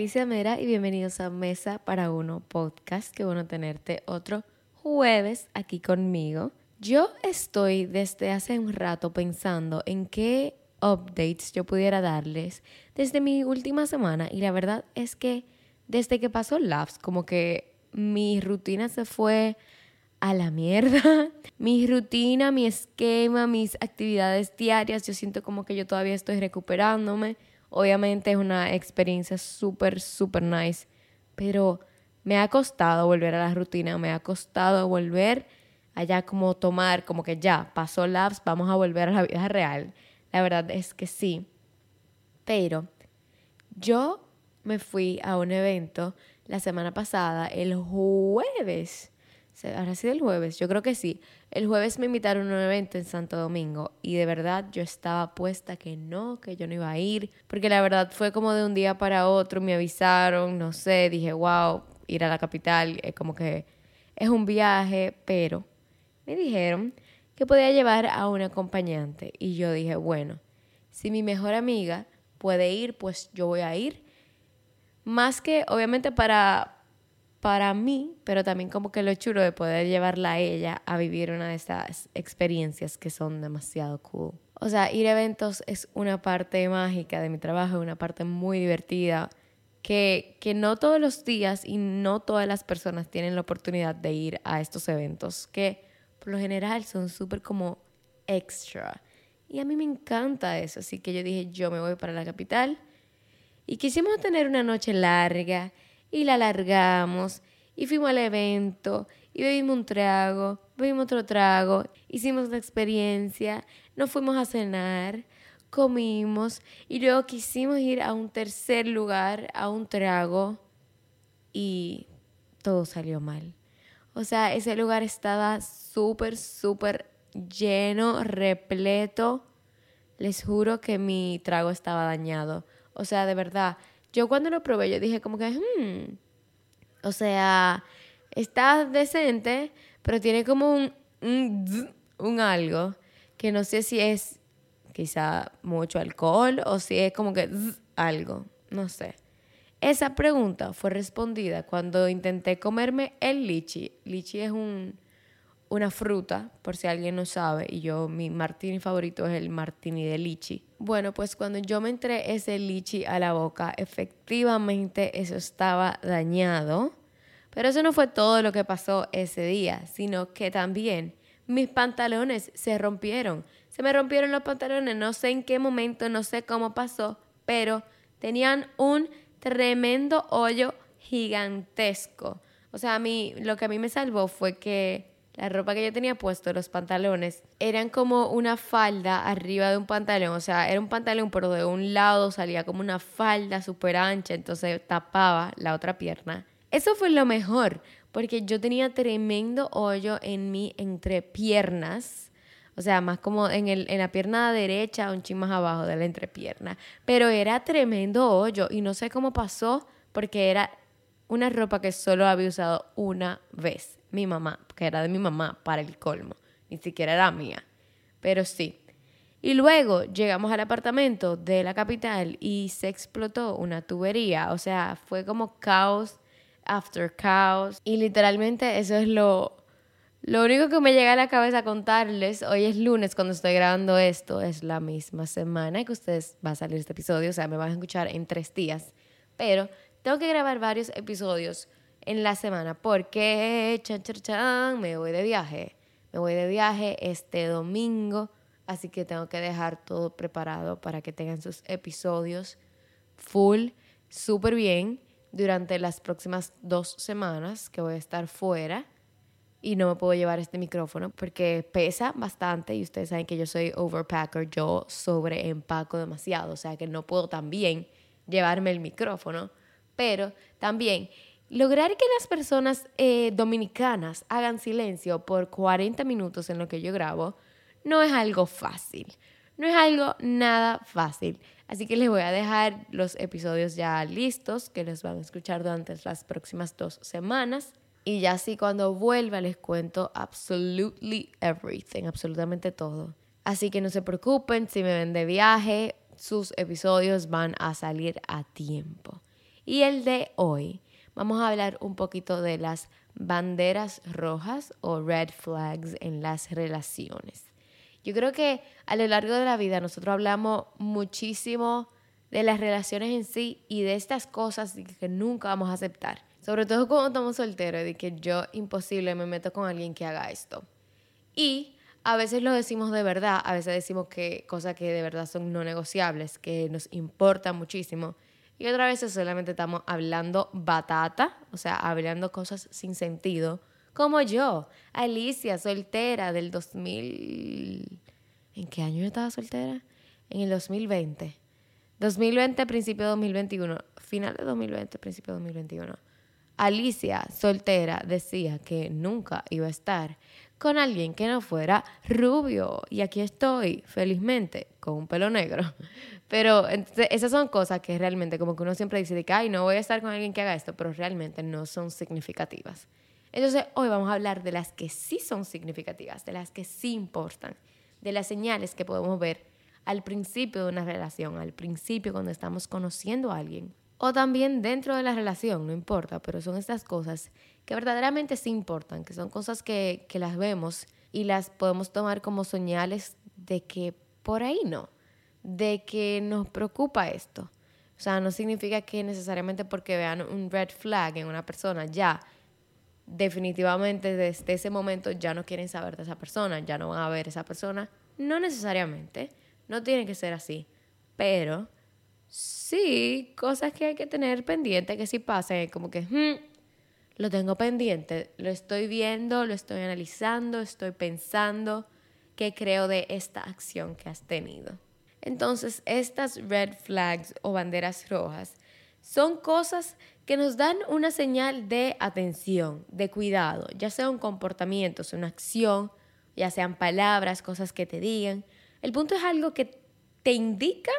Alicia Mera y bienvenidos a Mesa para Uno Podcast. Qué bueno tenerte otro jueves aquí conmigo. Yo estoy desde hace un rato pensando en qué updates yo pudiera darles desde mi última semana y la verdad es que desde que pasó Labs, como que mi rutina se fue a la mierda. Mi rutina, mi esquema, mis actividades diarias, yo siento como que yo todavía estoy recuperándome. Obviamente es una experiencia súper, súper nice, pero me ha costado volver a la rutina, me ha costado volver allá como tomar, como que ya, pasó labs, vamos a volver a la vida real. La verdad es que sí. Pero yo me fui a un evento la semana pasada, el jueves ¿Habrá sido el jueves? Yo creo que sí. El jueves me invitaron a un evento en Santo Domingo y de verdad yo estaba puesta que no, que yo no iba a ir, porque la verdad fue como de un día para otro, me avisaron, no sé, dije, wow, ir a la capital es como que es un viaje, pero me dijeron que podía llevar a un acompañante y yo dije, bueno, si mi mejor amiga puede ir, pues yo voy a ir. Más que obviamente para para mí, pero también como que lo chulo de poder llevarla a ella a vivir una de esas experiencias que son demasiado cool. O sea, ir a eventos es una parte mágica de mi trabajo, una parte muy divertida, que, que no todos los días y no todas las personas tienen la oportunidad de ir a estos eventos, que por lo general son súper como extra. Y a mí me encanta eso, así que yo dije, yo me voy para la capital. Y quisimos tener una noche larga y la alargamos y fuimos al evento y bebimos un trago, bebimos otro trago, hicimos la experiencia, nos fuimos a cenar, comimos y luego quisimos ir a un tercer lugar, a un trago y todo salió mal. O sea, ese lugar estaba súper, súper lleno, repleto. Les juro que mi trago estaba dañado. O sea, de verdad, yo cuando lo probé, yo dije como que, hmm, o sea, está decente, pero tiene como un, un, algo que no sé si es quizá mucho alcohol o si es como que algo, no sé. Esa pregunta fue respondida cuando intenté comerme el lichi. Lichi es un, una fruta, por si alguien no sabe, y yo, mi martini favorito es el martini de lichi. Bueno, pues cuando yo me entré ese lichi a la boca, efectivamente eso estaba dañado. Pero eso no fue todo lo que pasó ese día, sino que también mis pantalones se rompieron. Se me rompieron los pantalones, no sé en qué momento, no sé cómo pasó, pero tenían un tremendo hoyo gigantesco. O sea, a mí, lo que a mí me salvó fue que la ropa que yo tenía puesto, los pantalones, eran como una falda arriba de un pantalón. O sea, era un pantalón, pero de un lado salía como una falda súper ancha, entonces tapaba la otra pierna. Eso fue lo mejor, porque yo tenía tremendo hoyo en mi entrepiernas. O sea, más como en, el, en la pierna derecha, un chin más abajo de la entrepierna. Pero era tremendo hoyo y no sé cómo pasó porque era una ropa que solo había usado una vez. Mi mamá, que era de mi mamá para el colmo, ni siquiera era mía, pero sí. Y luego llegamos al apartamento de la capital y se explotó una tubería, o sea, fue como caos after caos. Y literalmente eso es lo lo único que me llega a la cabeza contarles, hoy es lunes cuando estoy grabando esto, es la misma semana que ustedes va a salir este episodio, o sea, me van a escuchar en tres días, pero tengo que grabar varios episodios en la semana. Porque, chan, chan, chan, me voy de viaje. Me voy de viaje este domingo, así que tengo que dejar todo preparado para que tengan sus episodios full, súper bien durante las próximas dos semanas que voy a estar fuera. Y no me puedo llevar este micrófono porque pesa bastante y ustedes saben que yo soy overpacker, yo sobreempaco demasiado, o sea que no puedo también llevarme el micrófono, pero también Lograr que las personas eh, dominicanas hagan silencio por 40 minutos en lo que yo grabo no es algo fácil. No es algo nada fácil. Así que les voy a dejar los episodios ya listos, que les van a escuchar durante las próximas dos semanas. Y ya así cuando vuelva les cuento absolutely everything, absolutamente todo. Así que no se preocupen si me ven de viaje, sus episodios van a salir a tiempo. Y el de hoy vamos a hablar un poquito de las banderas rojas o red flags en las relaciones. Yo creo que a lo largo de la vida nosotros hablamos muchísimo de las relaciones en sí y de estas cosas que nunca vamos a aceptar. Sobre todo cuando estamos solteros, de que yo imposible me meto con alguien que haga esto. Y a veces lo decimos de verdad, a veces decimos que cosas que de verdad son no negociables, que nos importan muchísimo. Y otras veces solamente estamos hablando batata, o sea, hablando cosas sin sentido, como yo, Alicia, soltera del 2000... ¿En qué año yo estaba soltera? En el 2020. 2020, principio de 2021. Final de 2020, principio de 2021. Alicia, soltera, decía que nunca iba a estar con alguien que no fuera rubio. Y aquí estoy, felizmente, con un pelo negro. Pero esas son cosas que realmente, como que uno siempre dice de que, ay, no voy a estar con alguien que haga esto, pero realmente no son significativas. Entonces, hoy vamos a hablar de las que sí son significativas, de las que sí importan, de las señales que podemos ver al principio de una relación, al principio cuando estamos conociendo a alguien o también dentro de la relación, no importa, pero son estas cosas que verdaderamente sí importan, que son cosas que, que las vemos y las podemos tomar como señales de que por ahí no, de que nos preocupa esto. O sea, no significa que necesariamente porque vean un red flag en una persona ya definitivamente desde ese momento ya no quieren saber de esa persona, ya no van a ver esa persona. No necesariamente, no tiene que ser así, pero Sí, cosas que hay que tener pendiente, que si pasan, como que, hmm, lo tengo pendiente, lo estoy viendo, lo estoy analizando, estoy pensando qué creo de esta acción que has tenido. Entonces, estas red flags o banderas rojas son cosas que nos dan una señal de atención, de cuidado, ya sea un comportamiento, una acción, ya sean palabras, cosas que te digan. El punto es algo que te indica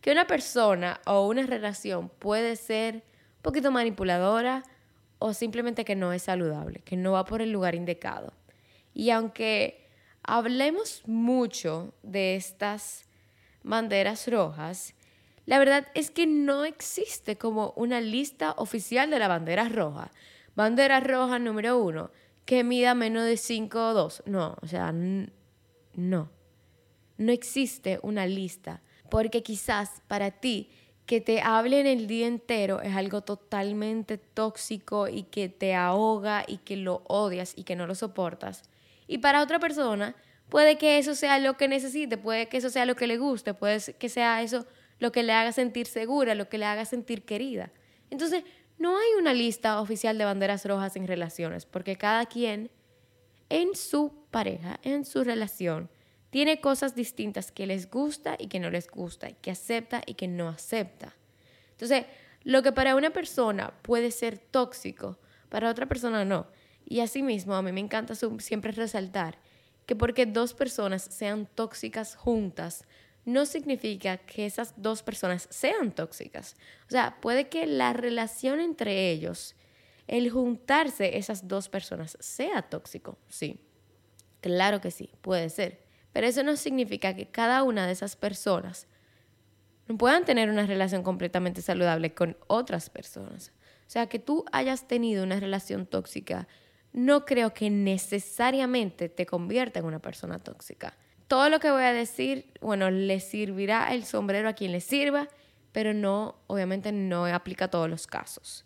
que una persona o una relación puede ser un poquito manipuladora o simplemente que no es saludable, que no va por el lugar indicado. Y aunque hablemos mucho de estas banderas rojas, la verdad es que no existe como una lista oficial de la bandera roja. Bandera roja número uno, que mida menos de 5 o 2. No, o sea, no. No existe una lista porque quizás para ti que te hablen el día entero es algo totalmente tóxico y que te ahoga y que lo odias y que no lo soportas. Y para otra persona puede que eso sea lo que necesite, puede que eso sea lo que le guste, puede que sea eso lo que le haga sentir segura, lo que le haga sentir querida. Entonces, no hay una lista oficial de banderas rojas en relaciones, porque cada quien en su pareja, en su relación, tiene cosas distintas que les gusta y que no les gusta, que acepta y que no acepta. Entonces, lo que para una persona puede ser tóxico, para otra persona no. Y asimismo, a mí me encanta siempre resaltar que porque dos personas sean tóxicas juntas, no significa que esas dos personas sean tóxicas. O sea, puede que la relación entre ellos, el juntarse esas dos personas, sea tóxico, sí. Claro que sí, puede ser. Pero eso no significa que cada una de esas personas no puedan tener una relación completamente saludable con otras personas. O sea, que tú hayas tenido una relación tóxica, no creo que necesariamente te convierta en una persona tóxica. Todo lo que voy a decir, bueno, le servirá el sombrero a quien le sirva, pero no, obviamente no aplica a todos los casos.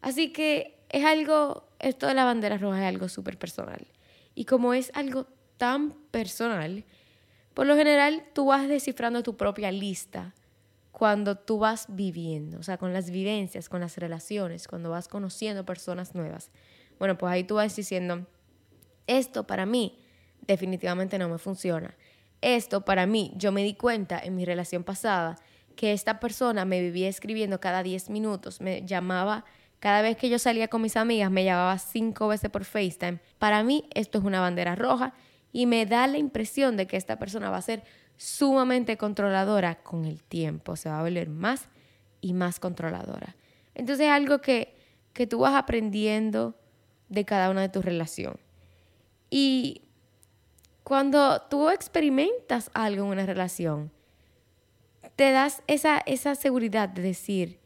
Así que es algo, esto de la bandera roja es algo súper personal. Y como es algo tan personal, por lo general tú vas descifrando tu propia lista cuando tú vas viviendo, o sea, con las vivencias, con las relaciones, cuando vas conociendo personas nuevas. Bueno, pues ahí tú vas diciendo, esto para mí definitivamente no me funciona. Esto para mí, yo me di cuenta en mi relación pasada que esta persona me vivía escribiendo cada 10 minutos, me llamaba cada vez que yo salía con mis amigas, me llamaba cinco veces por FaceTime. Para mí esto es una bandera roja y me da la impresión de que esta persona va a ser sumamente controladora con el tiempo, se va a volver más y más controladora. Entonces es algo que, que tú vas aprendiendo de cada una de tus relaciones. Y cuando tú experimentas algo en una relación, te das esa, esa seguridad de decir,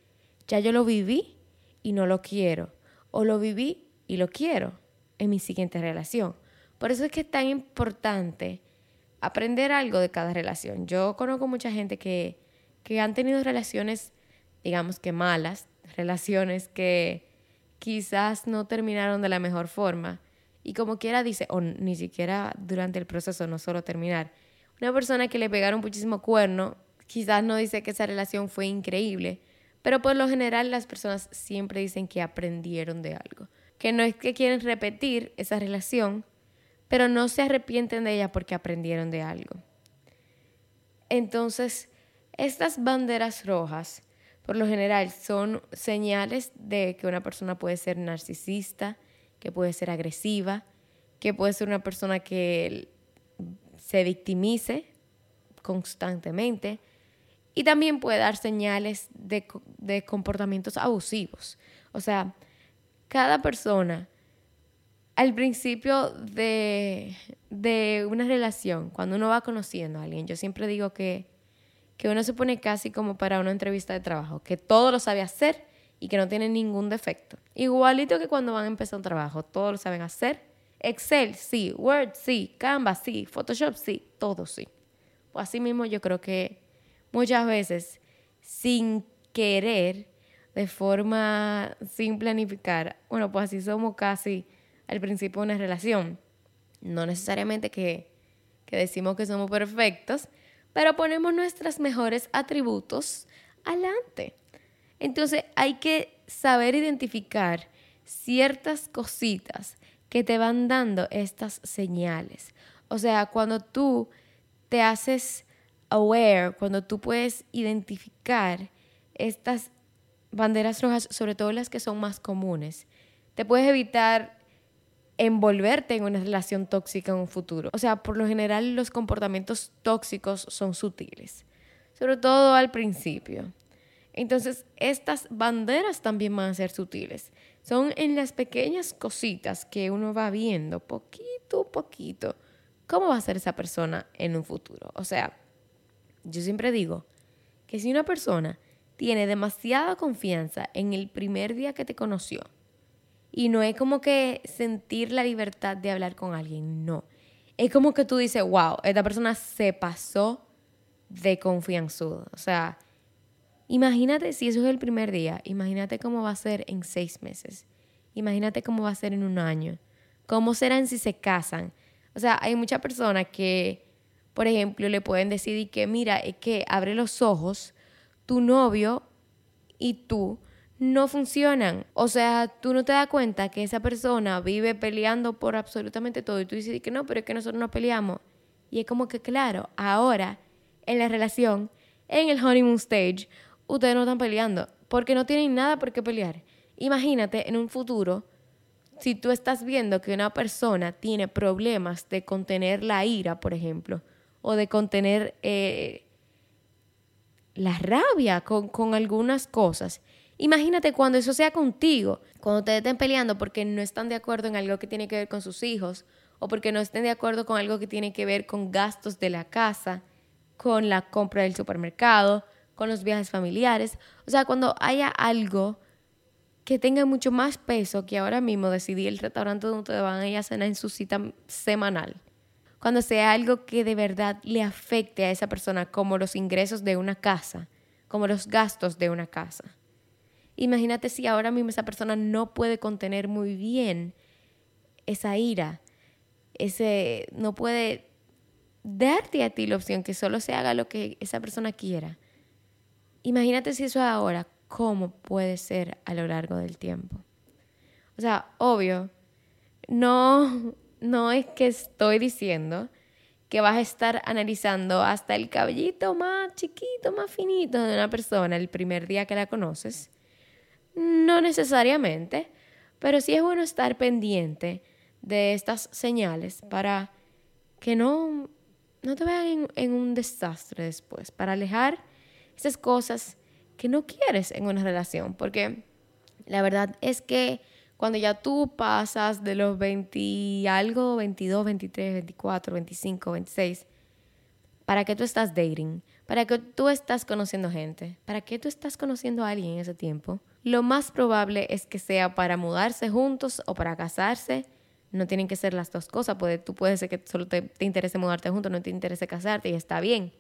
ya yo lo viví y no lo quiero. O lo viví y lo quiero en mi siguiente relación. Por eso es que es tan importante aprender algo de cada relación. Yo conozco mucha gente que, que han tenido relaciones, digamos que malas, relaciones que quizás no terminaron de la mejor forma. Y como quiera dice, o ni siquiera durante el proceso, no solo terminar. Una persona que le pegaron muchísimo cuerno, quizás no dice que esa relación fue increíble, pero por lo general las personas siempre dicen que aprendieron de algo. Que no es que quieren repetir esa relación, pero no se arrepienten de ella porque aprendieron de algo. Entonces, estas banderas rojas, por lo general, son señales de que una persona puede ser narcisista, que puede ser agresiva, que puede ser una persona que se victimice constantemente y también puede dar señales de, de comportamientos abusivos. O sea, cada persona al principio de, una relación, cuando uno va conociendo a alguien, yo siempre digo que, que uno se pone casi como para una entrevista de trabajo, que todo lo sabe hacer y que no tiene ningún defecto. Igualito que cuando van a empezar un trabajo, todo lo saben hacer. Excel, sí. Word, sí. Canva, sí. Photoshop, sí. Todo, sí. Pues así mismo yo creo que muchas veces, sin querer, de forma sin planificar, bueno, pues así somos casi al principio de una relación. No necesariamente que, que decimos que somos perfectos, pero ponemos nuestros mejores atributos adelante. Entonces hay que saber identificar ciertas cositas que te van dando estas señales. O sea, cuando tú te haces aware, cuando tú puedes identificar estas banderas rojas, sobre todo las que son más comunes, te puedes evitar envolverte en una relación tóxica en un futuro. O sea, por lo general los comportamientos tóxicos son sutiles, sobre todo al principio. Entonces, estas banderas también van a ser sutiles. Son en las pequeñas cositas que uno va viendo poquito a poquito cómo va a ser esa persona en un futuro. O sea, yo siempre digo que si una persona tiene demasiada confianza en el primer día que te conoció, y no es como que sentir la libertad de hablar con alguien, no. Es como que tú dices, wow, esta persona se pasó de confianzudo. O sea, imagínate si eso es el primer día, imagínate cómo va a ser en seis meses. Imagínate cómo va a ser en un año. ¿Cómo serán si se casan? O sea, hay muchas personas que, por ejemplo, le pueden decir que, mira, es que abre los ojos, tu novio y tú no funcionan. O sea, tú no te das cuenta que esa persona vive peleando por absolutamente todo y tú dices que no, pero es que nosotros no peleamos. Y es como que, claro, ahora en la relación, en el honeymoon stage, ustedes no están peleando porque no tienen nada por qué pelear. Imagínate en un futuro, si tú estás viendo que una persona tiene problemas de contener la ira, por ejemplo, o de contener eh, la rabia con, con algunas cosas, Imagínate cuando eso sea contigo, cuando te estén peleando porque no están de acuerdo en algo que tiene que ver con sus hijos o porque no estén de acuerdo con algo que tiene que ver con gastos de la casa, con la compra del supermercado, con los viajes familiares. O sea, cuando haya algo que tenga mucho más peso que ahora mismo decidir el restaurante donde te van a ir a en su cita semanal. Cuando sea algo que de verdad le afecte a esa persona, como los ingresos de una casa, como los gastos de una casa. Imagínate si ahora mismo esa persona no puede contener muy bien esa ira, ese no puede darte a ti la opción que solo se haga lo que esa persona quiera. Imagínate si eso ahora, ¿cómo puede ser a lo largo del tiempo? O sea, obvio, no, no es que estoy diciendo que vas a estar analizando hasta el cabellito más chiquito, más finito de una persona el primer día que la conoces no necesariamente, pero sí es bueno estar pendiente de estas señales para que no, no te vean en, un desastre después, para alejar esas cosas que no quieres en una relación, porque la verdad es que cuando ya tú pasas de los 20 algo, 22, 23, 24, 25, 26, ¿para qué tú estás dating? ¿Para qué tú estás conociendo gente? ¿Para qué tú estás conociendo a alguien en ese tiempo? Lo más probable es que sea para mudarse juntos o para casarse. No tienen que ser las dos cosas. Puede, tú puedes ser que solo te, te interese mudarte juntos, no te interese casarte y está bien.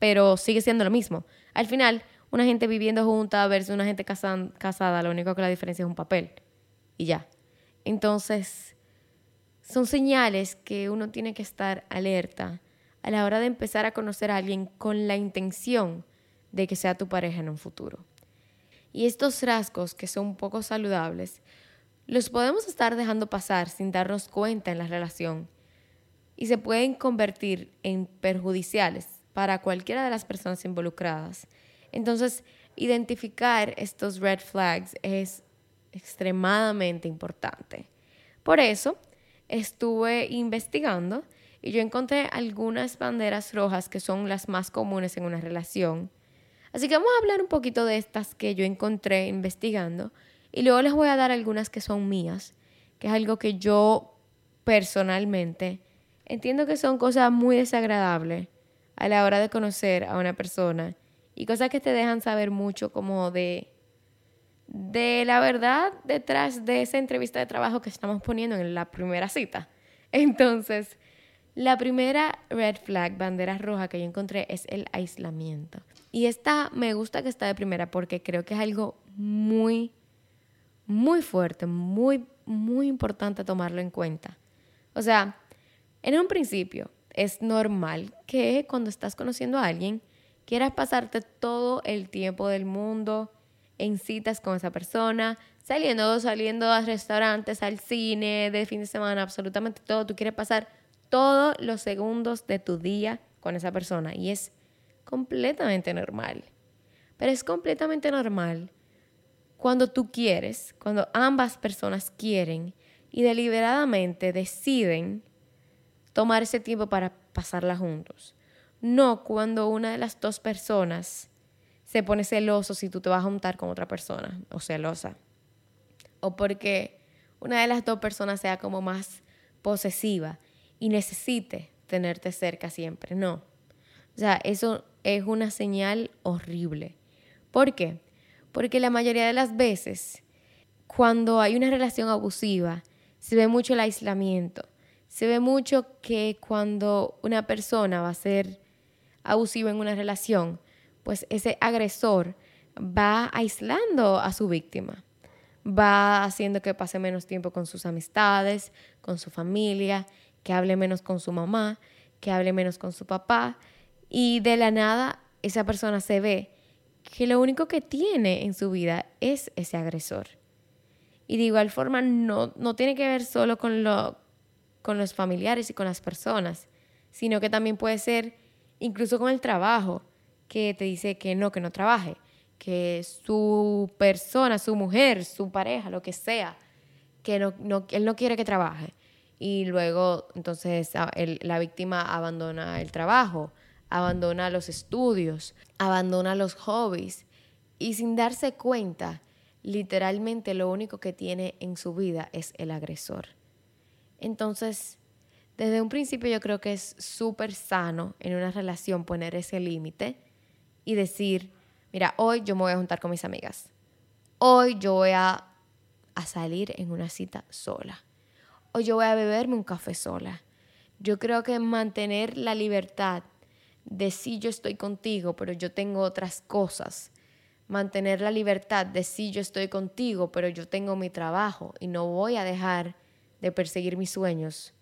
Pero sigue siendo lo mismo. Al final, una gente viviendo junta versus una gente casada, lo único que la diferencia es un papel. Y ya. Entonces, son señales que uno tiene que estar alerta a la hora de empezar a conocer a alguien con la intención de que sea tu pareja en un futuro. Y estos rasgos que son poco saludables, los podemos estar dejando pasar sin darnos cuenta en la relación y se pueden convertir en perjudiciales para cualquiera de las personas involucradas. Entonces, identificar estos red flags es extremadamente importante. Por eso, estuve investigando y yo encontré algunas banderas rojas que son las más comunes en una relación. Así que vamos a hablar un poquito de estas que yo encontré investigando y luego les voy a dar algunas que son mías, que es algo que yo personalmente entiendo que son cosas muy desagradables a la hora de conocer a una persona y cosas que te dejan saber mucho como de de la verdad detrás de esa entrevista de trabajo que estamos poniendo en la primera cita. Entonces, la primera red flag, bandera roja que yo encontré es el aislamiento. Y esta me gusta que está de primera porque creo que es algo muy, muy fuerte, muy, muy importante tomarlo en cuenta. O sea, en un principio es normal que cuando estás conociendo a alguien quieras pasarte todo el tiempo del mundo en citas con esa persona, saliendo, saliendo a restaurantes, al cine, de fin de semana, absolutamente todo. Tú quieres pasar todos los segundos de tu día con esa persona y es completamente normal. Pero es completamente normal cuando tú quieres, cuando ambas personas quieren y deliberadamente deciden tomar ese tiempo para pasarla juntos. No cuando una de las dos personas se pone celoso si tú te vas a juntar con otra persona o celosa. O porque una de las dos personas sea como más posesiva y necesite tenerte cerca siempre. No. O sea, eso es una señal horrible. ¿Por qué? Porque la mayoría de las veces, cuando hay una relación abusiva, se ve mucho el aislamiento. Se ve mucho que cuando una persona va a ser abusiva en una relación, pues ese agresor va aislando a su víctima. Va haciendo que pase menos tiempo con sus amistades, con su familia que hable menos con su mamá, que hable menos con su papá. Y de la nada esa persona se ve que lo único que tiene en su vida es ese agresor. Y de igual forma no, no tiene que ver solo con, lo, con los familiares y con las personas, sino que también puede ser incluso con el trabajo, que te dice que no, que no trabaje, que su persona, su mujer, su pareja, lo que sea, que no, no, él no quiere que trabaje y luego entonces la víctima abandona el trabajo, abandona los estudios, abandona los hobbies y sin darse cuenta, literalmente lo único que tiene en su vida es el agresor. Entonces, desde un principio yo creo que es súper sano en una relación poner ese límite y decir, mira, hoy yo me voy a juntar con mis amigas. Hoy yo voy a, a salir en una cita sola o yo voy a beberme un café sola. Yo creo que mantener la libertad de si yo estoy contigo, pero yo tengo otras cosas. Mantener la libertad de si yo estoy contigo, pero yo tengo mi trabajo y no voy a dejar de perseguir mis sueños,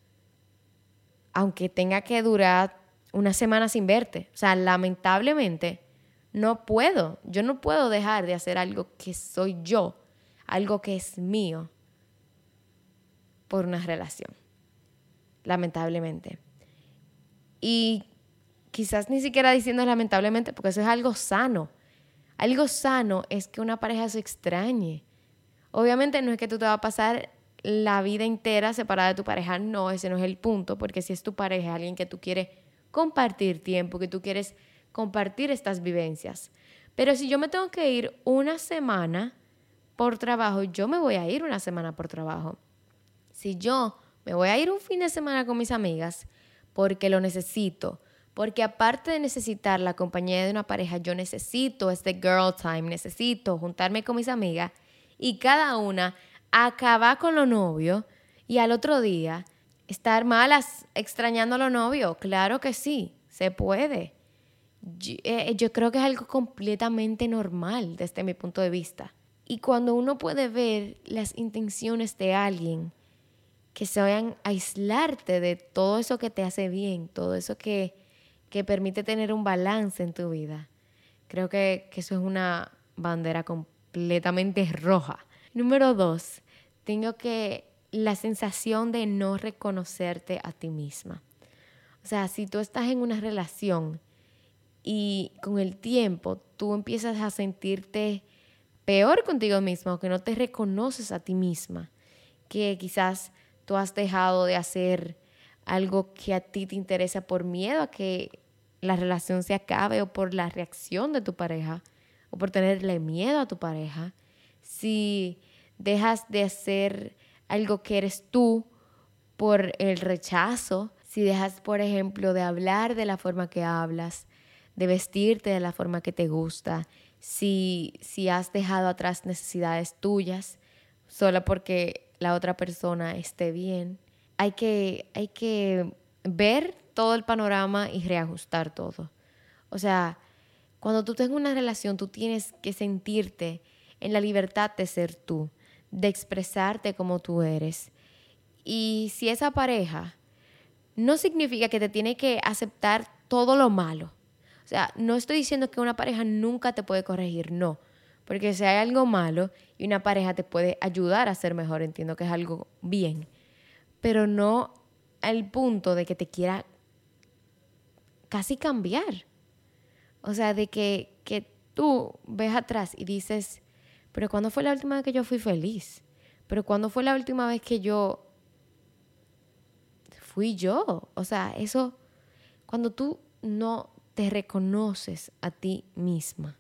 aunque tenga que durar una semana sin verte. O sea, lamentablemente, no puedo. Yo no puedo dejar de hacer algo que soy yo, algo que es mío por una relación, lamentablemente. Y quizás ni siquiera diciendo lamentablemente, porque eso es algo sano. Algo sano es que una pareja se extrañe. Obviamente no es que tú te vas a pasar la vida entera separada de tu pareja, no, ese no es el punto, porque si es tu pareja, alguien que tú quieres compartir tiempo, que tú quieres compartir estas vivencias. Pero si yo me tengo que ir una semana por trabajo, yo me voy a ir una semana por trabajo. Si yo me voy a ir un fin de semana con mis amigas porque lo necesito, Porque aparte de necesitar la compañía de una pareja, yo necesito este girl time, necesito juntarme con mis amigas y cada una acabar con los novios y al otro día estar malas extrañando a los novios. Claro que sí, se puede. Eh, yo, creo que es algo completamente normal desde mi punto de vista. Y cuando uno puede ver las intenciones de alguien que se vayan a aislarte de todo eso que te hace bien, todo eso que, que permite tener un balance en tu vida, creo que, que eso es una bandera completamente roja. Número dos, tengo que la sensación de no reconocerte a ti misma. O sea, si tú estás en una relación y con el tiempo tú empiezas a sentirte peor contigo misma o que no te reconoces a ti misma, que quizás tú has dejado de hacer algo que a ti te interesa por miedo a que la relación se acabe o por la reacción de tu pareja o por tenerle miedo a tu pareja, si dejas de hacer algo que eres tú por el rechazo, si dejas, por ejemplo, de hablar de la forma que hablas, de vestirte de la forma que te gusta, si, si has dejado atrás necesidades tuyas solo porque la otra persona esté bien. Hay que, hay que ver todo el panorama y reajustar todo. O sea, cuando tú tengas una relación, tú tienes que sentirte en la libertad de ser tú, de expresarte como tú eres. Y si esa pareja no significa que te tiene que aceptar todo lo malo. O sea, no estoy diciendo que una pareja nunca te puede corregir, no. Porque si hay algo malo y una pareja te puede ayudar a ser mejor, entiendo que es algo bien. Pero no al punto de que te quiera casi cambiar. O sea, de que, que tú ves atrás y dices, pero ¿cuándo fue la última vez que yo fui feliz? Pero ¿cuándo fue la última vez que yo fui yo? O sea, eso, cuando tú no te reconoces a ti misma,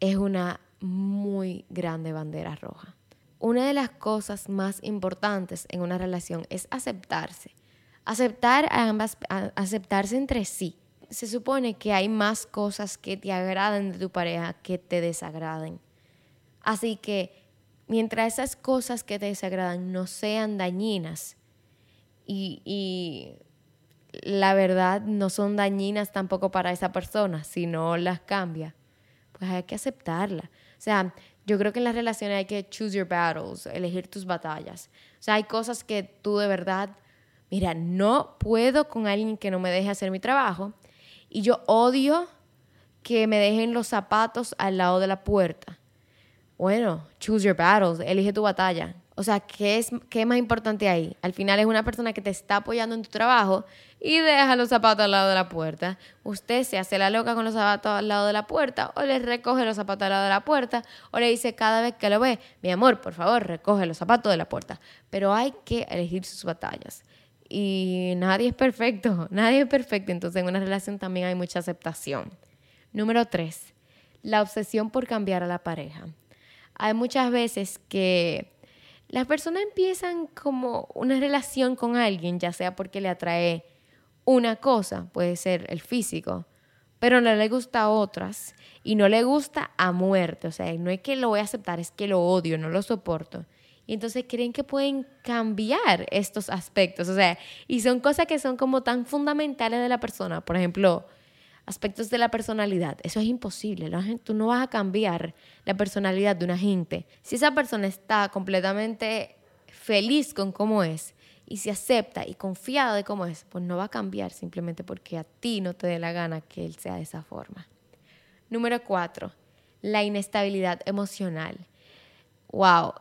es una muy grande bandera roja. Una de las cosas más importantes en una relación es aceptarse. Aceptar a ambas, aceptarse entre sí se supone que hay más cosas que te agraden de tu pareja que te desagraden. Así que mientras esas cosas que te desagradan no sean dañinas y, y la verdad no son dañinas tampoco para esa persona, si no las cambia, pues hay que aceptarla. O sea, yo creo que en las relaciones hay que choose your battles, elegir tus batallas. O sea, hay cosas que tú de verdad, mira, no puedo con alguien que no me deje hacer mi trabajo, y yo odio que me dejen los zapatos al lado de la puerta. Bueno, choose your battles, elige tu batalla. O sea, ¿qué es, ¿qué más importante ahí? Al final es una persona que te está apoyando en tu trabajo y deja los zapatos al lado de la puerta. Usted se hace la loca con los zapatos al lado de la puerta o le recoge los zapatos al lado de la puerta o le dice cada vez que lo ve, mi amor, por favor, recoge los zapatos de la puerta. Pero hay que elegir sus batallas y nadie es perfecto, nadie es perfecto, entonces en una relación también hay mucha aceptación. Número tres, la obsesión por cambiar a la pareja. Hay muchas veces que las personas empiezan como una relación con alguien, ya sea porque le atrae una cosa, puede ser el físico, pero no le gusta a otras y no le gusta a muerte, o sea, no es que lo voy a aceptar, es que lo odio, no lo soporto. Y entonces creen que pueden cambiar estos aspectos. O sea, y son cosas que son como tan fundamentales de la persona. Por ejemplo, aspectos de la personalidad. Eso es imposible. tú no vas a cambiar la personalidad de una gente. Si esa persona está completamente feliz con cómo es y se acepta y confiada de cómo es, pues no va a cambiar simplemente porque a ti no te dé la gana que él sea de esa forma. Número cuatro, la inestabilidad emocional. Wow,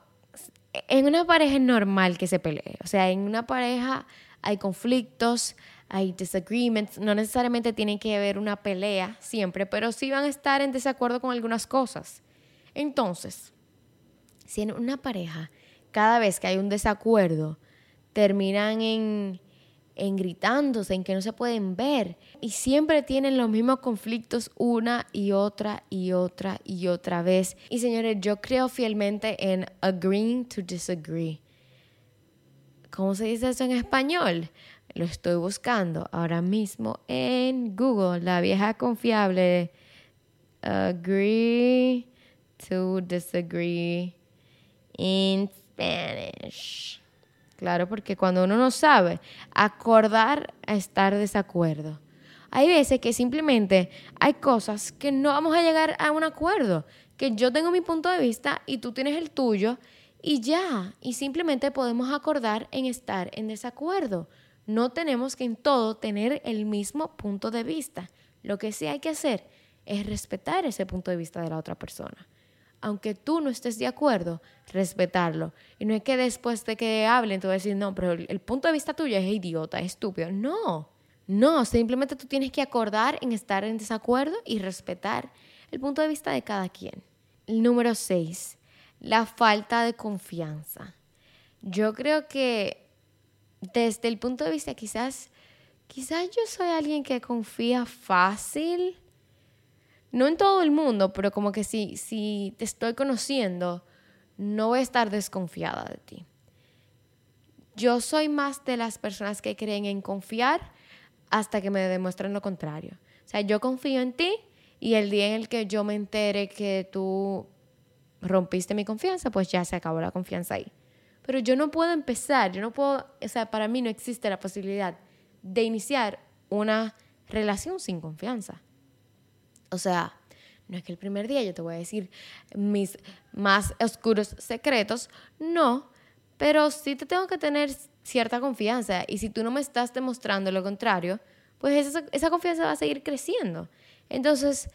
en una pareja es normal que se pelee. O sea, en una pareja hay conflictos, hay disagreements. No necesariamente tienen que haber una pelea siempre, pero sí van a estar en desacuerdo con algunas cosas. Entonces, si en una pareja, cada vez que hay un desacuerdo, terminan en en gritándose, en que no se pueden ver. Y siempre tienen los mismos conflictos una y otra y otra y otra vez. Y señores, yo creo fielmente en agreeing to disagree. ¿Cómo se dice eso en español? Lo estoy buscando ahora mismo en Google, la vieja confiable. Agree to disagree in Spanish. Claro, porque cuando uno no sabe, acordar a estar desacuerdo. Hay veces que simplemente hay cosas que no vamos a llegar a un acuerdo, que yo tengo mi punto de vista y tú tienes el tuyo y ya, y simplemente podemos acordar en estar en desacuerdo. No tenemos que en todo tener el mismo punto de vista. Lo que sí hay que hacer es respetar ese punto de vista de la otra persona. Aunque tú no estés de acuerdo, respetarlo. Y no es que después de que hablen tú decir, no, pero el punto de vista tuyo es idiota, es estúpido. No, no, simplemente tú tienes que acordar en estar en desacuerdo y respetar el punto de vista de cada quien. Número 6, la falta de confianza. Yo creo que desde el punto de vista quizás, quizás yo soy alguien que confía fácil. No en todo el mundo, pero como que si, si te estoy conociendo, no voy a estar desconfiada de ti. Yo soy más de las personas que creen en confiar hasta que me demuestren lo contrario. O sea, yo confío en ti y el día en el que yo me entere que tú rompiste mi confianza, pues ya se acabó la confianza ahí. Pero yo no puedo empezar, yo no puedo, o sea, para mí no existe la posibilidad de iniciar una relación sin confianza. O sea, no es que el primer día yo te voy a decir mis más oscuros secretos, no, pero sí te tengo que tener cierta confianza y si tú no me estás demostrando lo contrario, pues esa, esa confianza va a seguir creciendo. Entonces,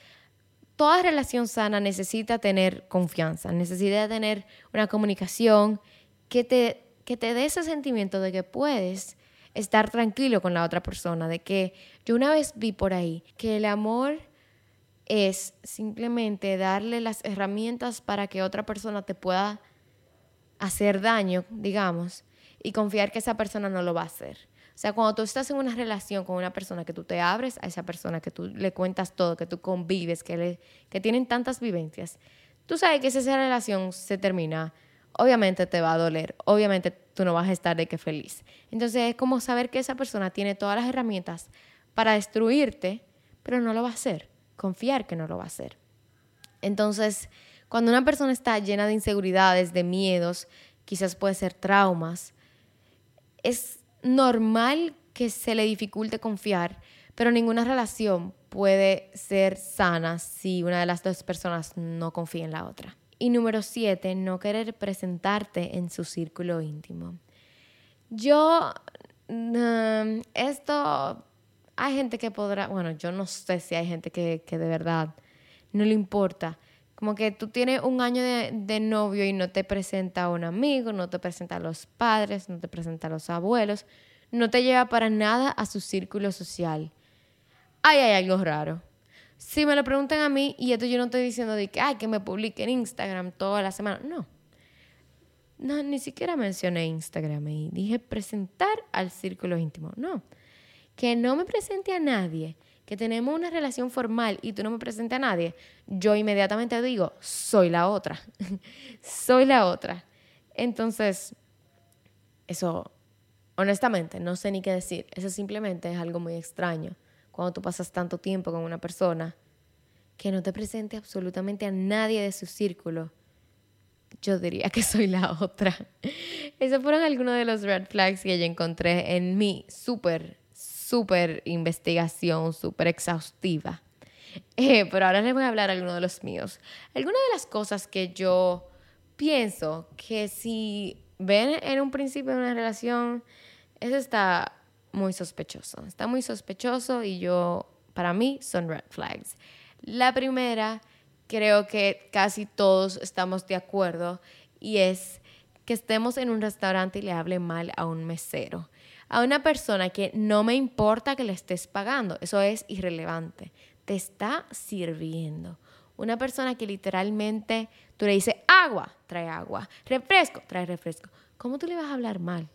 toda relación sana necesita tener confianza, necesita tener una comunicación que te, que te dé ese sentimiento de que puedes estar tranquilo con la otra persona, de que yo una vez vi por ahí que el amor es simplemente darle las herramientas para que otra persona te pueda hacer daño, digamos, y confiar que esa persona no lo va a hacer. O sea, cuando tú estás en una relación con una persona, que tú te abres a esa persona, que tú le cuentas todo, que tú convives, que, le, que tienen tantas vivencias, tú sabes que si esa relación se termina, obviamente te va a doler, obviamente tú no vas a estar de que feliz. Entonces es como saber que esa persona tiene todas las herramientas para destruirte, pero no lo va a hacer, confiar que no lo va a hacer. Entonces, cuando una persona está llena de inseguridades, de miedos, quizás puede ser traumas, es normal que se le dificulte confiar, pero ninguna relación puede ser sana si una de las dos personas no confía en la otra. Y número siete, no querer presentarte en su círculo íntimo. Yo, mm, esto, hay gente que podrá, bueno, yo no sé si hay gente que, que de verdad no le importa, como que tú tienes un año de, novio y no te presenta a un amigo, no te presenta a los padres, no te presenta a los abuelos, no te lleva para nada a su círculo social. Ahí hay algo raro. Si me lo preguntan a mí, y esto yo no estoy diciendo de que, ay, que me publique en Instagram toda la semana. No. No, ni siquiera mencioné Instagram y dije presentar al círculo íntimo. No. Que no me presente a nadie que tenemos una relación formal y tú no me presentas a nadie, yo inmediatamente digo, soy la otra, soy la otra. Entonces, eso, honestamente, no sé ni qué decir. Eso simplemente es algo muy extraño. Cuando tú pasas tanto tiempo con una persona que no te presente absolutamente a nadie de su círculo, yo diría que soy la otra. Esos fueron algunos de los red flags que yo encontré en mi súper súper investigación, súper exhaustiva. Eh, pero ahora les voy a hablar algunos de los míos. Algunas de las cosas que yo pienso que si ven en un principio de una relación, eso está muy sospechoso. Está muy sospechoso y yo, para mí, son red flags. La primera, creo que casi todos estamos de acuerdo y es que estemos en un restaurante y le hable mal a un mesero a una persona que no me importa que le estés pagando. Eso es irrelevante. Te está sirviendo. Una persona que literalmente tú le dices agua, trae agua, refresco, trae refresco. ¿Cómo tú le vas a hablar mal?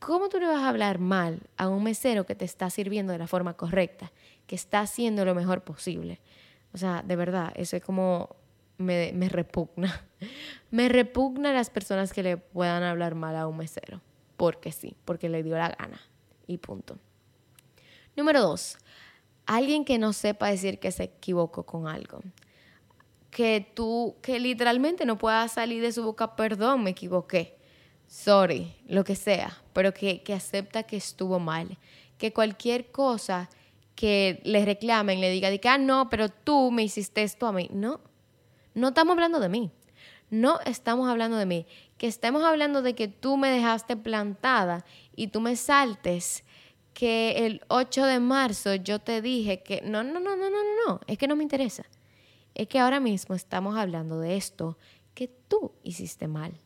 ¿Cómo tú le vas a hablar mal a un mesero que te está sirviendo de la forma correcta, que está haciendo lo mejor posible? O sea, de verdad, eso es como me, repugna. Me repugna las personas que le puedan hablar mal a un mesero porque sí, porque le dio la gana. Y punto. Número dos, alguien que no sepa decir que se equivocó con algo. Que tú, que literalmente no pueda salir de su boca, perdón, me equivoqué. Sorry, lo que sea, pero que, que acepta que estuvo mal. Que cualquier cosa que le reclamen, le diga, diga, ah, no, pero tú me hiciste esto a mí. No, no estamos hablando de mí. No estamos hablando de mí. Que estemos hablando de que tú me dejaste plantada y tú me saltes que el 8 de marzo yo te dije que no, no, no, no, no, no, es que no me interesa. Es que ahora mismo estamos hablando de esto que tú hiciste mal.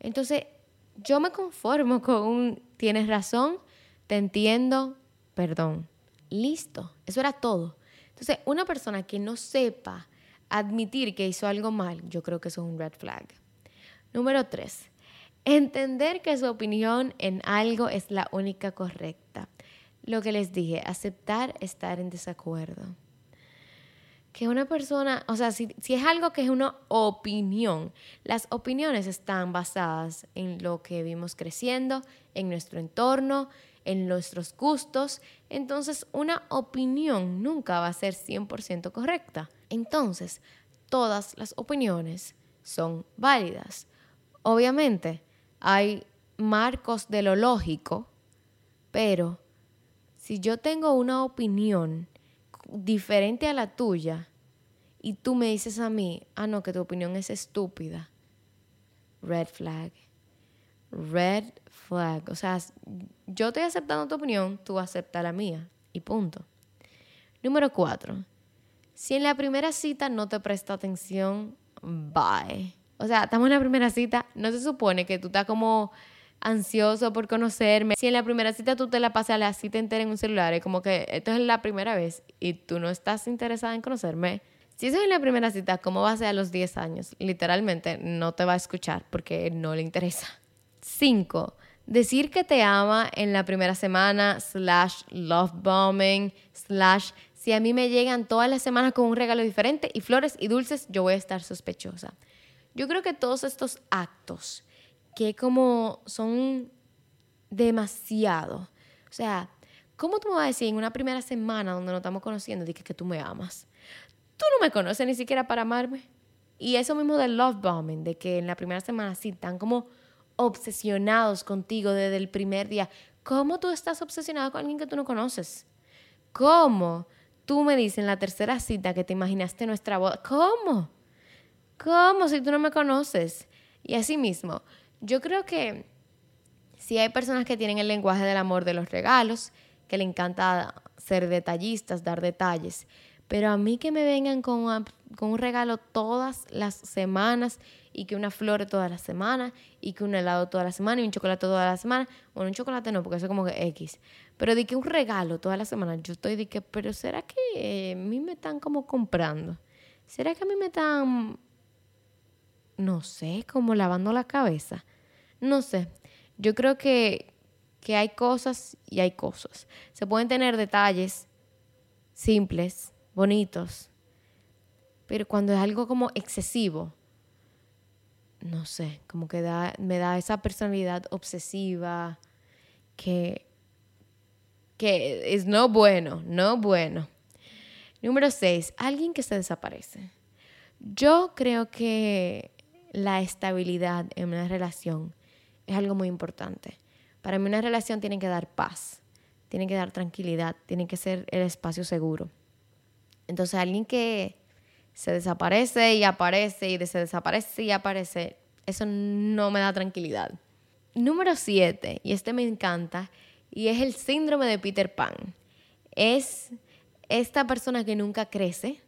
Entonces, yo me conformo con un tienes razón, te entiendo, perdón. Listo, eso era todo. Entonces, una persona que no sepa admitir que hizo algo mal, yo creo que eso es un red flag. Número tres, entender que su opinión en algo es la única correcta. Lo que les dije, aceptar estar en desacuerdo. Que una persona, o sea, si, si es algo que es una opinión, las opiniones están basadas en lo que vimos creciendo, en nuestro entorno, en nuestros gustos, entonces una opinión nunca va a ser 100% correcta. Entonces, todas las opiniones son válidas. Obviamente, hay marcos de lo lógico, pero si yo tengo una opinión diferente a la tuya y tú me dices a mí, ah, no, que tu opinión es estúpida, red flag. Red flag. O sea, yo estoy aceptando tu opinión, tú aceptas la mía. Y punto. Número cuatro. Si en la primera cita no te presta atención, bye. O sea, estamos en la primera cita, no se supone que tú estás como ansioso por conocerme. Si en la primera cita tú te la pasas la cita entera en un celular, es como que esto es la primera vez y tú no estás interesada en conocerme. Si eso es en la primera cita, ¿cómo va a ser a los 10 años? Literalmente no te va a escuchar porque no le interesa. 5. Decir que te ama en la primera semana, slash love bombing, slash si a mí me llegan todas las semanas con un regalo diferente y flores y dulces, yo voy a estar sospechosa. Yo creo que todos estos actos que como son demasiado, o sea, ¿cómo tú me vas a decir en una primera semana donde nos estamos conociendo que, que tú me amas? Tú no me conoces ni siquiera para amarme. Y eso mismo del love bombing, de que en la primera semana sí están como obsesionados contigo desde el primer día. ¿Cómo tú estás obsesionado con alguien que tú no conoces? ¿Cómo tú me dices en la tercera cita que te imaginaste nuestra boda? ¿Cómo? ¿Cómo si tú no me conoces? Y así mismo, yo creo que si hay personas que tienen el lenguaje del amor de los regalos, que le encanta ser detallistas, dar detalles, pero a mí que me vengan con, un regalo todas las semanas y que una flor todas las semanas y que un helado toda la semana y un chocolate toda la semana. Bueno, un chocolate no, porque eso es como que X. Pero de que un regalo toda la semana, yo estoy de que, pero ¿será que a mí me están como comprando? ¿Será que a mí me están, no sé, como lavando la cabeza? No sé. Yo creo que, que hay cosas y hay cosas. Se pueden tener detalles simples bonitos. Pero cuando es algo como excesivo, no sé, como que da, me da esa personalidad obsesiva que, que es no bueno, no bueno. Número seis, alguien que se desaparece. Yo creo que la estabilidad en una relación es algo muy importante. Para mí una relación tiene que dar paz, tiene que dar tranquilidad, tiene que ser el espacio seguro. Entonces alguien que se desaparece y aparece y se desaparece y aparece, eso no me da tranquilidad. Número 7, y este me encanta, y es el síndrome de Peter Pan. Es esta persona que nunca crece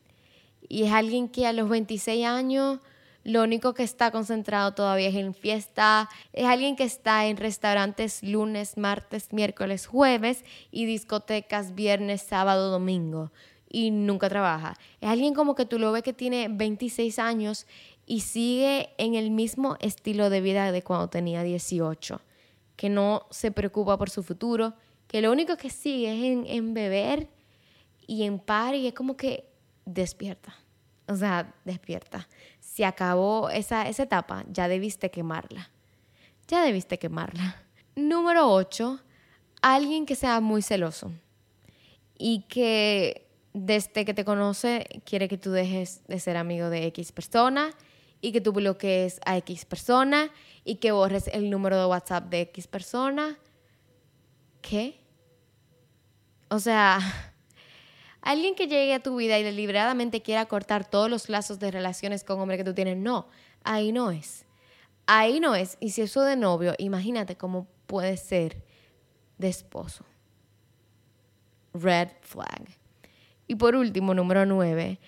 y es alguien que a los 26 años lo único que está concentrado todavía es en fiesta. Es alguien que está en restaurantes lunes, martes, miércoles, jueves y discotecas viernes, sábado, domingo y nunca trabaja. Es alguien como que tú lo ves que tiene 26 años y sigue en el mismo estilo de vida de cuando tenía 18, que no se preocupa por su futuro, que lo único que sigue es en, beber y en par y es como que despierta. O sea, despierta. Se acabó esa, esa etapa, ya debiste quemarla. Ya debiste quemarla. Número 8, alguien que sea muy celoso y que desde que te conoce quiere que tú dejes de ser amigo de X persona y que tú bloquees a X persona y que borres el número de WhatsApp de X persona. ¿Qué? O sea, alguien que llegue a tu vida y deliberadamente quiera cortar todos los lazos de relaciones con hombre que tú tienes, no, ahí no es. Ahí no es. Y si eso de novio, imagínate cómo puede ser de esposo. Red flag. Y por último, número nueve,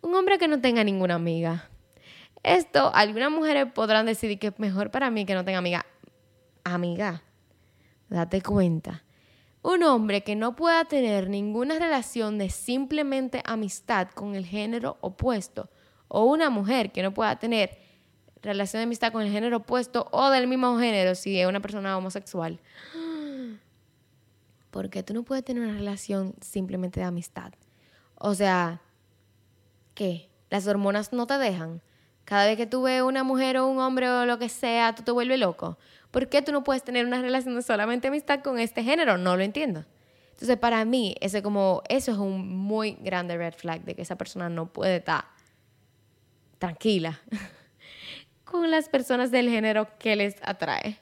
un hombre que no tenga ninguna amiga. Esto, algunas mujeres podrán decidir que es mejor para mí que no tenga amiga. Amiga, date cuenta. Un hombre que no pueda tener ninguna relación de simplemente amistad con el género opuesto. O una mujer que no pueda tener relación de amistad con el género opuesto o del mismo género si es una persona homosexual. Porque tú no puedes tener una relación simplemente de amistad. O sea, ¿qué? ¿Las hormonas no te dejan? Cada vez que tú ves una mujer o un hombre o lo que sea, tú te vuelves loco. ¿Por qué tú no puedes tener una relación de solamente amistad con este género? No lo entiendo. Entonces, para mí, ese como, eso es un muy grande red flag de que esa persona no puede estar tranquila con las personas del género que les atrae.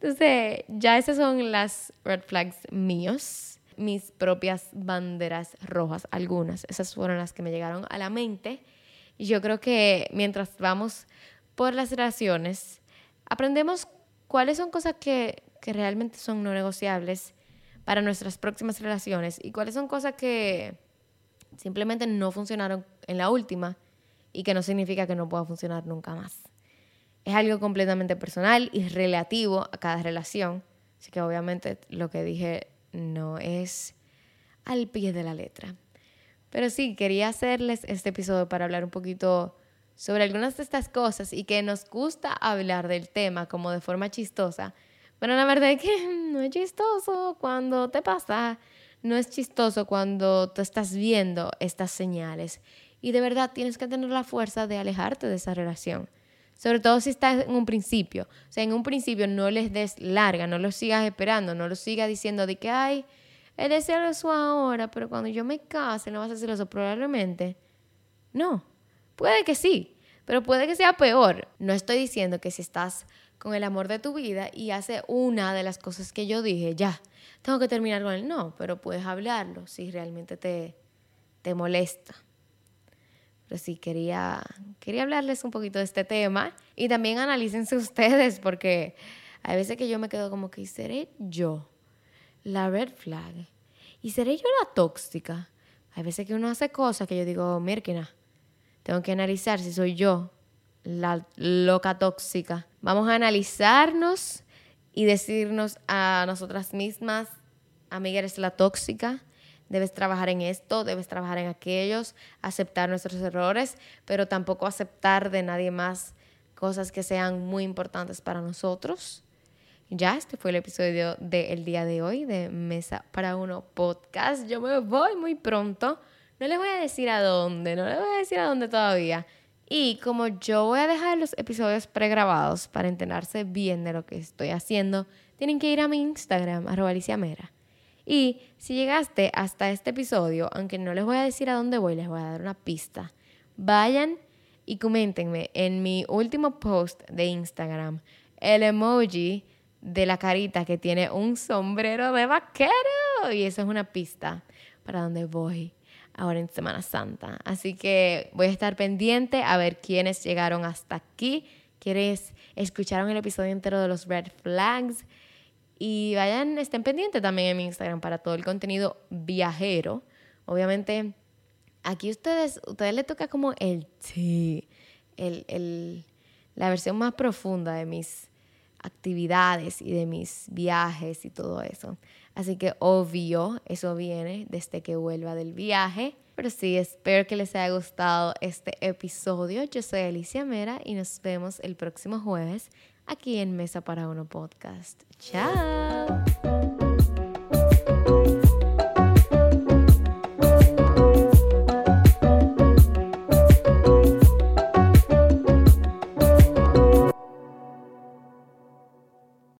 Entonces, ya esas son las red flags míos, mis propias banderas rojas, algunas. Esas fueron las que me llegaron a la mente. Y yo creo que mientras vamos por las relaciones, aprendemos cuáles son cosas que, que realmente son no negociables para nuestras próximas relaciones y cuáles son cosas que simplemente no funcionaron en la última y que no significa que no pueda funcionar nunca más. Es algo completamente personal y relativo a cada relación, así que obviamente lo que dije no es al pie de la letra. Pero sí, quería hacerles este episodio para hablar un poquito sobre algunas de estas cosas y que nos gusta hablar del tema como de forma chistosa. Pero la verdad es que no es chistoso cuando te pasa, no es chistoso cuando tú estás viendo estas señales. Y de verdad tienes que tener la fuerza de alejarte de esa relación. Sobre todo si estás en un principio. O sea, en un principio no les des larga, no lo sigas esperando, no lo sigas diciendo de que, ay, él es celoso ahora, pero cuando yo me case no vas a ser celoso. Probablemente no. Puede que sí, pero puede que sea peor. No estoy diciendo que si estás con el amor de tu vida y hace una de las cosas que yo dije, ya, tengo que terminar con él. No, pero puedes hablarlo si realmente te, te molesta. Pero sí, quería, quería hablarles un poquito de este tema y también analícense ustedes porque hay veces que yo me quedo como que seré yo la red flag. ¿Y seré yo la tóxica? Hay veces que uno hace cosas que yo digo, Mirkina, tengo que analizar si soy yo la loca tóxica. Vamos a analizarnos y decirnos a nosotras mismas, amiga, eres la tóxica, debes trabajar en esto, debes trabajar en aquellos, aceptar nuestros errores, pero tampoco aceptar de nadie más cosas que sean muy importantes para nosotros. Ya, este fue el episodio del día de hoy de Mesa para Uno Podcast. Yo me voy muy pronto. No les voy a decir a dónde, no les voy a decir a dónde todavía. Y como yo voy a dejar los episodios pregrabados para enterarse bien de lo que estoy haciendo, tienen que ir a mi Instagram, arroba Mera. Y si llegaste hasta este episodio, aunque no les voy a decir a dónde voy, les voy a dar una pista. Vayan y coméntenme en mi último post de Instagram el emoji de la carita que tiene un sombrero de vaquero. Y eso es una pista para donde voy ahora en Semana Santa. Así que voy a estar pendiente a ver quiénes llegaron hasta aquí, quiénes escucharon el episodio entero de los Red Flags. Y vayan, estén pendientes también en mi Instagram para todo el contenido viajero. Obviamente, aquí ustedes, ustedes les toca como el sí, el, el, la versión más profunda de mis actividades y de mis viajes y todo eso. Así que obvio, eso viene desde que vuelva del viaje. Pero sí, espero que les haya gustado este episodio. Yo soy Alicia Mera y nos vemos el próximo jueves aquí en Mesa para Uno Podcast. Chao.